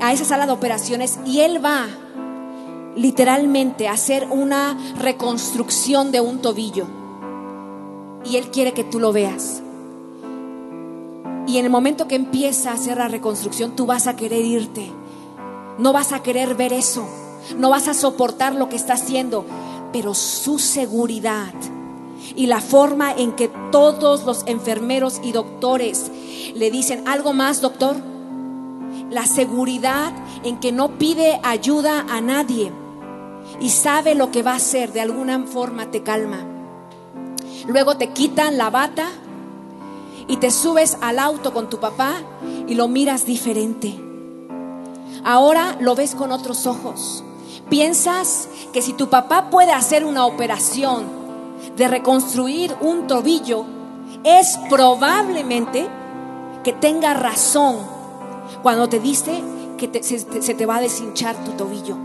a esa sala de operaciones y él va literalmente a hacer una reconstrucción de un tobillo y él quiere que tú lo veas. Y en el momento que empieza a hacer la reconstrucción, tú vas a querer irte. No vas a querer ver eso. No vas a soportar lo que está haciendo. Pero su seguridad y la forma en que todos los enfermeros y doctores le dicen, ¿algo más, doctor? La seguridad en que no pide ayuda a nadie y sabe lo que va a hacer, de alguna forma te calma. Luego te quitan la bata y te subes al auto con tu papá y lo miras diferente. Ahora lo ves con otros ojos. Piensas que si tu papá puede hacer una operación de reconstruir un tobillo, es probablemente que tenga razón cuando te dice que se, te va a deshinchar tu tobillo.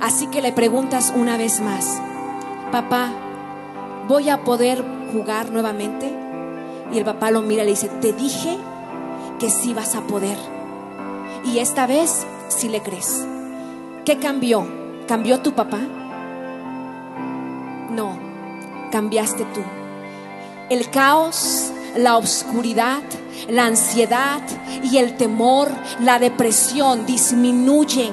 Así que le preguntas una vez más, papá, ¿voy a poder jugar nuevamente? Y el papá lo mira y le dice, te dije que sí vas a poder. Y esta vez sí le crees. ¿Qué cambió? ¿Cambió tu papá? Cambiaste tú. El caos, la oscuridad, la ansiedad y el temor, la depresión disminuyen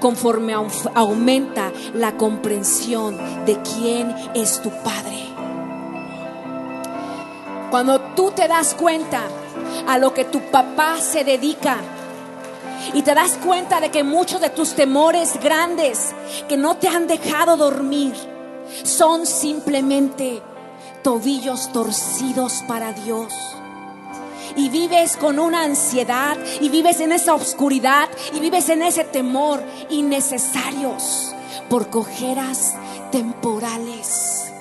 conforme aumenta la comprensión de quién es tu Padre. Cuando tú te das cuenta a lo que tu papá se dedica y te das cuenta de que muchos de tus temores grandes que no te han dejado dormir son simplemente tobillos torcidos para Dios y vives con una ansiedad y vives en esa oscuridad y vives en ese temor innecesarios por cojeras temporales.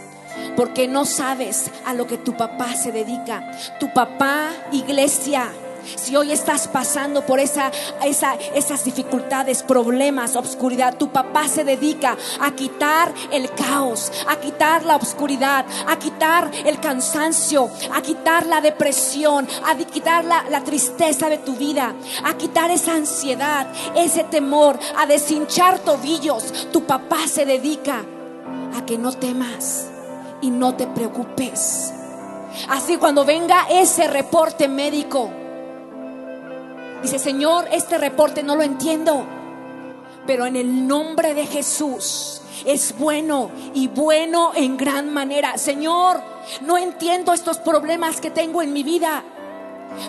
Porque no sabes a lo que tu papá se dedica. Tu papá, iglesia, si hoy estás pasando por esa, esas dificultades, problemas, obscuridad, tu papá se dedica a quitar el caos, a quitar la obscuridad, a quitar el cansancio, a quitar la depresión, a quitar la, la tristeza de tu vida, a quitar esa ansiedad, ese temor, a deshinchar tobillos. Tu papá se dedica a que no temas y no te preocupes. Así cuando venga ese reporte médico, Dice, Señor, este reporte no lo entiendo, pero en el nombre de Jesús es bueno y bueno en gran manera. Señor, no entiendo estos problemas que tengo en mi vida.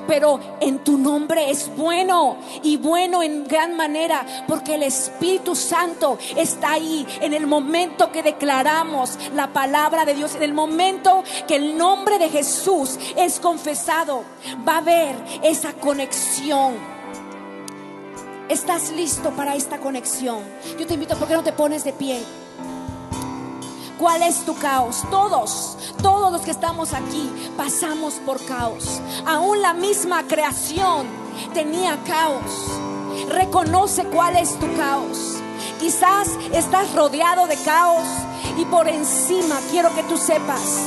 Pero en tu nombre es bueno y bueno en gran manera, porque el Espíritu Santo está ahí en el momento que declaramos la palabra de Dios, en el momento que el nombre de Jesús es confesado, va a haber esa conexión. ¿Estás listo para esta conexión? Yo te invito, ¿por qué no te pones de pie? ¿Cuál es tu caos? Todos, todos los que estamos aquí pasamos por caos. Aún la misma creación tenía caos. Reconoce cuál es tu caos. Quizás estás rodeado de caos y por encima, quiero que tú sepas,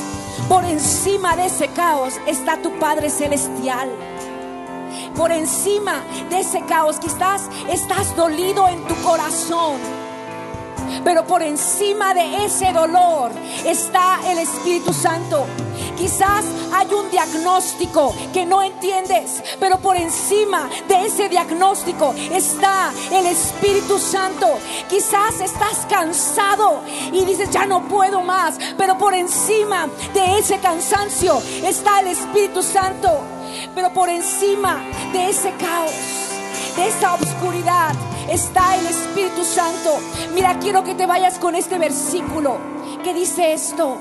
por encima de ese caos está tu Padre Celestial por encima de ese caos. Quizás estás dolido en tu corazón. Pero por encima de ese dolor está el Espíritu Santo. Quizás hay un diagnóstico que no entiendes, pero por encima de ese diagnóstico está el Espíritu Santo. Quizás estás cansado y dices, ya no puedo más, pero por encima de ese cansancio está el Espíritu Santo. Pero por encima de ese caos, de esa oscuridad, está el Espíritu Santo. Mira, quiero que te vayas con este versículo que dice esto.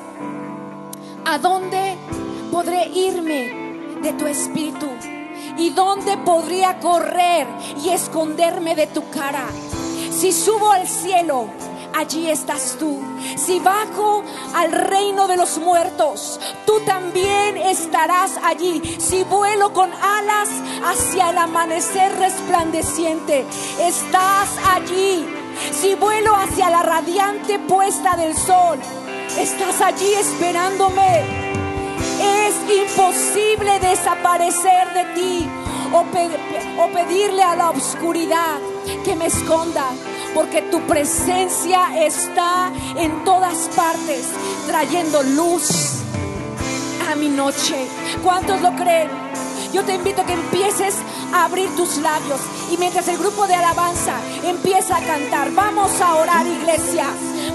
¿A dónde podré irme de tu espíritu? ¿Y dónde podría correr y esconderme de tu cara? Si subo al cielo, allí estás tú. Si bajo al reino de los muertos, tú también estarás allí. Si vuelo con alas hacia el amanecer resplandeciente, estás allí. Si vuelo hacia la radiante puesta del sol, estás allí esperándome. Es imposible desaparecer de ti o, pedirle a la oscuridad que me esconda porque tu presencia está en todas partes, trayendo luz a mi noche. ¿Cuántos lo creen? Yo te invito a que empieces a abrir tus labios y mientras el grupo de alabanza empieza a cantar, vamos a orar iglesia,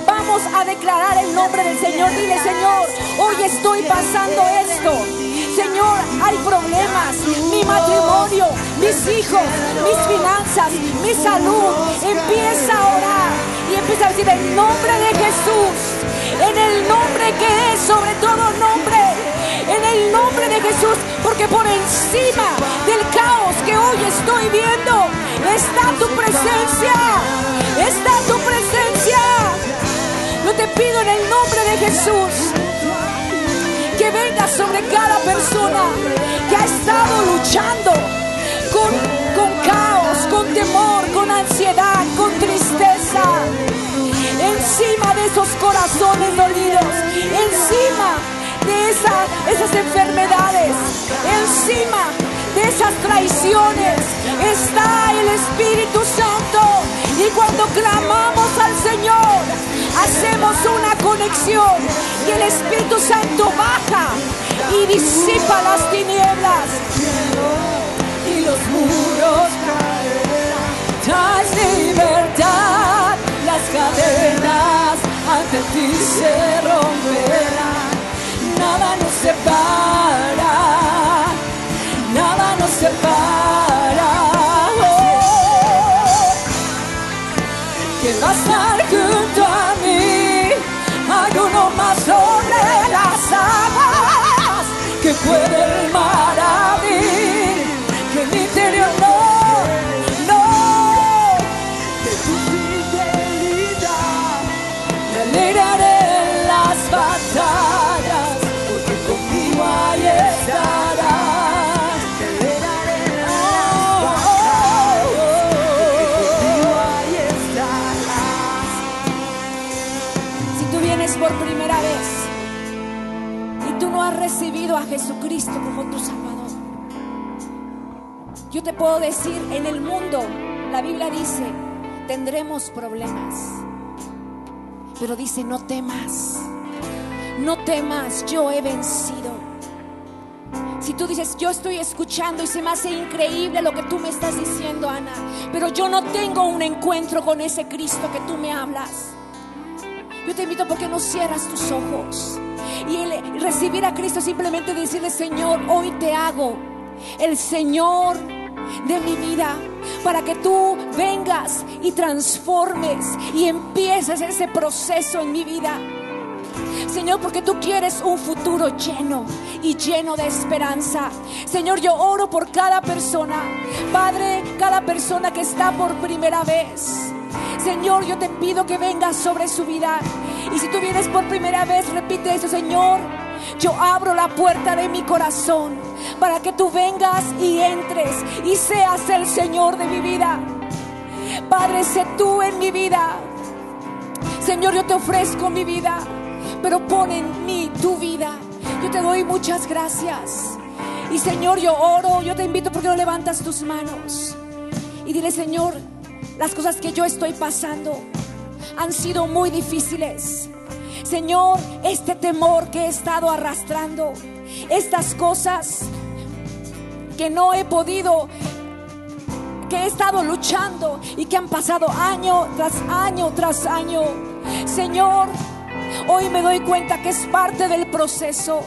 vamos a declarar el nombre del Señor. Dile Señor, hoy estoy pasando esto. Señor, hay problemas, mi matrimonio, mis hijos, mis finanzas, mi salud. Empieza a orar y empieza a decir el nombre de Jesús, en el nombre que es sobre todo nombre, en el nombre de Jesús, porque por encima del caos que hoy estoy viendo está tu presencia, está tu presencia. Yo te pido en el nombre de Jesús que venga sobre cada persona que ha estado luchando con, con caos, con temor, con ansiedad, con tristeza. Encima de esos corazones dolidos, encima de esas enfermedades, encima de esas traiciones está el Espíritu Santo. Y cuando clamamos al Señor, hacemos una conexión y el Espíritu Santo baja y disipa las tinieblas. Y los muros caerán, libertad, las cadenas ante ti se romperán, nada Jesucristo como tu Salvador, yo te puedo decir, en el mundo, la Biblia dice, tendremos problemas. Pero dice, no temas, no temas, yo he vencido. Si tú dices, yo estoy escuchando y se me hace increíble lo que tú me estás diciendo, Ana, pero yo no tengo un encuentro con ese Cristo que tú me hablas. Yo te invito porque no cierras tus ojos. Y recibir a Cristo simplemente decirle, Señor, hoy te hago el Señor de mi vida para que tú vengas y transformes y empieces ese proceso en mi vida. Señor, porque tú quieres un futuro lleno y lleno de esperanza. Señor, yo oro por cada persona. Padre, cada persona que está por primera vez. Señor, yo te pido que vengas sobre su vida. Y si tú vienes por primera vez, repite eso, Señor. Yo abro la puerta de mi corazón para que tú vengas y entres y seas el Señor de mi vida. Padre, sé tú en mi vida. Señor, yo te ofrezco mi vida, pero pon en mí tu vida. Yo te doy muchas gracias. Y Señor, yo oro, yo te invito porque no levantas tus manos. Y dile, Señor, las cosas que yo estoy pasando han sido muy difíciles. Señor, este temor que he estado arrastrando, estas cosas que no he podido, que he estado luchando y que han pasado año tras año tras año. Señor, hoy me doy cuenta que es parte del proceso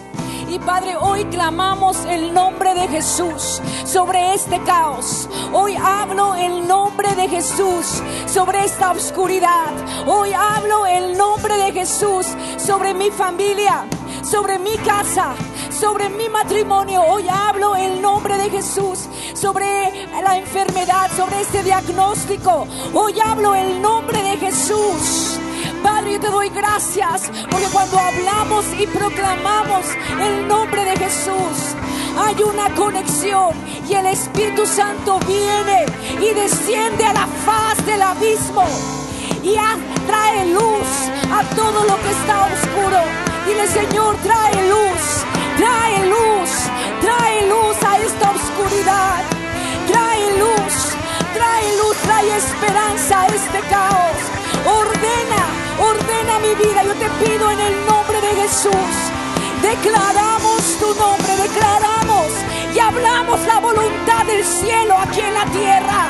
Y Padre, hoy clamamos el nombre de Jesús sobre este caos. Hoy hablo el nombre de Jesús sobre esta oscuridad. Hoy hablo el nombre de Jesús sobre mi familia, sobre mi casa, sobre mi matrimonio. Hoy hablo el nombre de Jesús sobre la enfermedad, sobre este diagnóstico. Hoy hablo el nombre de Jesús. Padre, yo te doy gracias porque cuando hablamos y proclamamos el nombre de Jesús, hay una conexión y el Espíritu Santo viene y desciende a la faz del abismo y trae luz a todo lo que está oscuro. Dile, Señor, trae luz, trae luz, trae luz a esta oscuridad. Trae luz, trae luz, trae esperanza a este caos. Ordena, ordena mi vida. Yo te pido en el nombre de Jesús. Declaramos tu nombre, declaramos y hablamos la voluntad del cielo aquí en la tierra.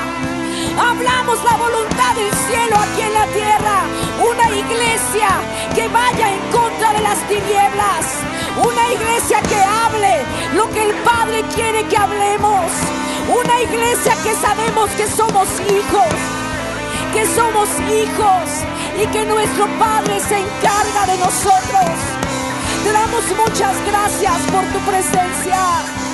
Hablamos la voluntad del cielo aquí en la tierra. Una iglesia que vaya en contra de las tinieblas. Una iglesia que hable lo que el Padre quiere que hablemos. Una iglesia que sabemos que somos hijos. Que somos hijos y que nuestro Padre se encarga de nosotros. Te damos muchas gracias por tu presencia.